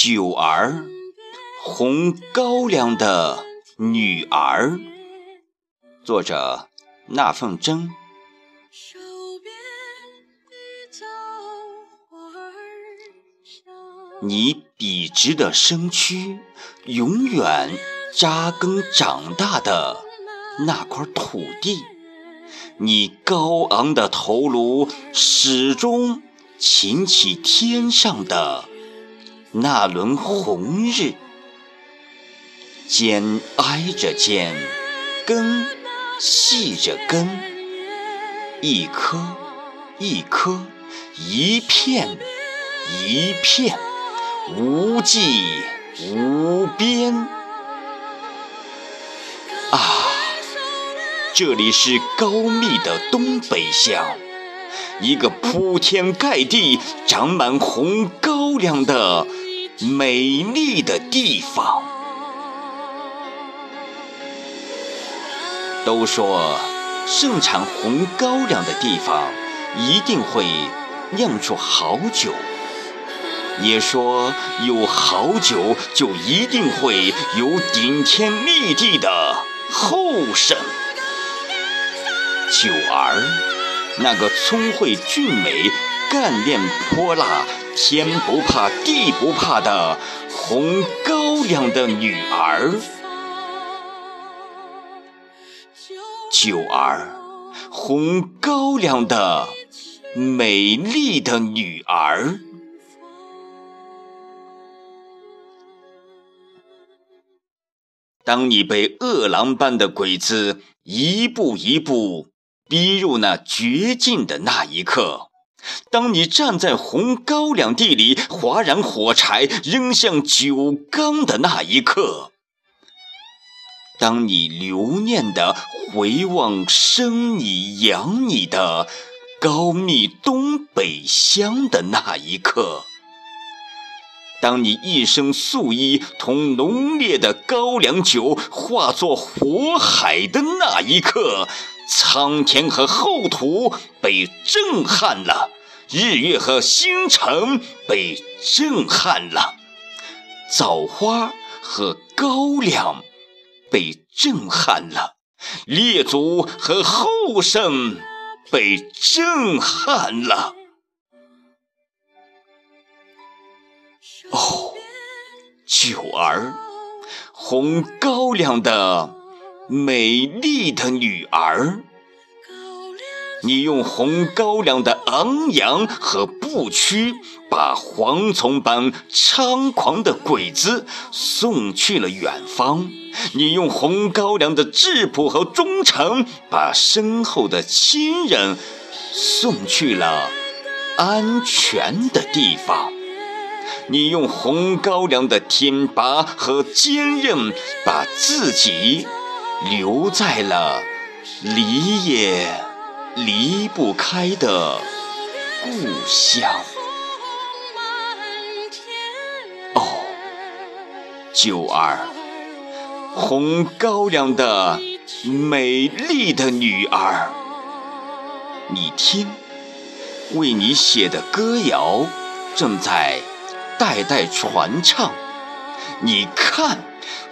九儿，红高粱的女儿。作者：那凤珍。你笔直的身躯，永远扎根长大的那块土地；你高昂的头颅，始终擎起天上的那轮红日。肩挨着肩，根系着根，一颗一颗，一片一片。无际无边啊！这里是高密的东北乡，一个铺天盖地长满红高粱的美丽的地方。都说盛产红高粱的地方，一定会酿出好酒。也说有好酒，就一定会有顶天立地的后生。九儿，那个聪慧俊美、干练泼辣、天不怕地不怕的红高粱的女儿。九儿，红高粱的美丽的女儿。当你被饿狼般的鬼子一步一步逼入那绝境的那一刻，当你站在红高粱地里划燃火柴扔向酒缸的那一刻，当你留念的回望生你养你的高密东北乡的那一刻。当你一身素衣同浓烈的高粱酒化作火海的那一刻，苍天和厚土被震撼了，日月和星辰被震撼了，枣花和高粱被震撼了，列祖和后生被震撼了。哦，九儿，红高粱的美丽的女儿，你用红高粱的昂扬和不屈，把蝗虫般猖狂的鬼子送去了远方；你用红高粱的质朴和忠诚，把身后的亲人送去了安全的地方。你用红高粱的挺拔和坚韧，把自己留在了离也离不开的故乡。哦，九儿，红高粱的美丽的女儿，你听，为你写的歌谣正在。代代传唱，你看，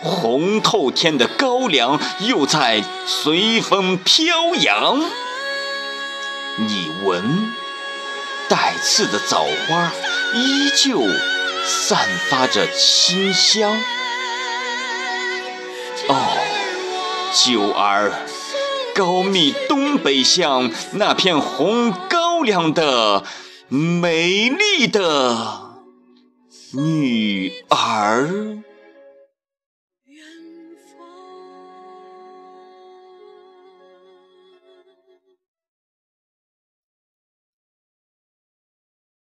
红透天的高粱又在随风飘扬。你闻，带刺的枣花依旧散发着清香。哦，九儿，高密东北乡那片红高粱的美丽的。女儿。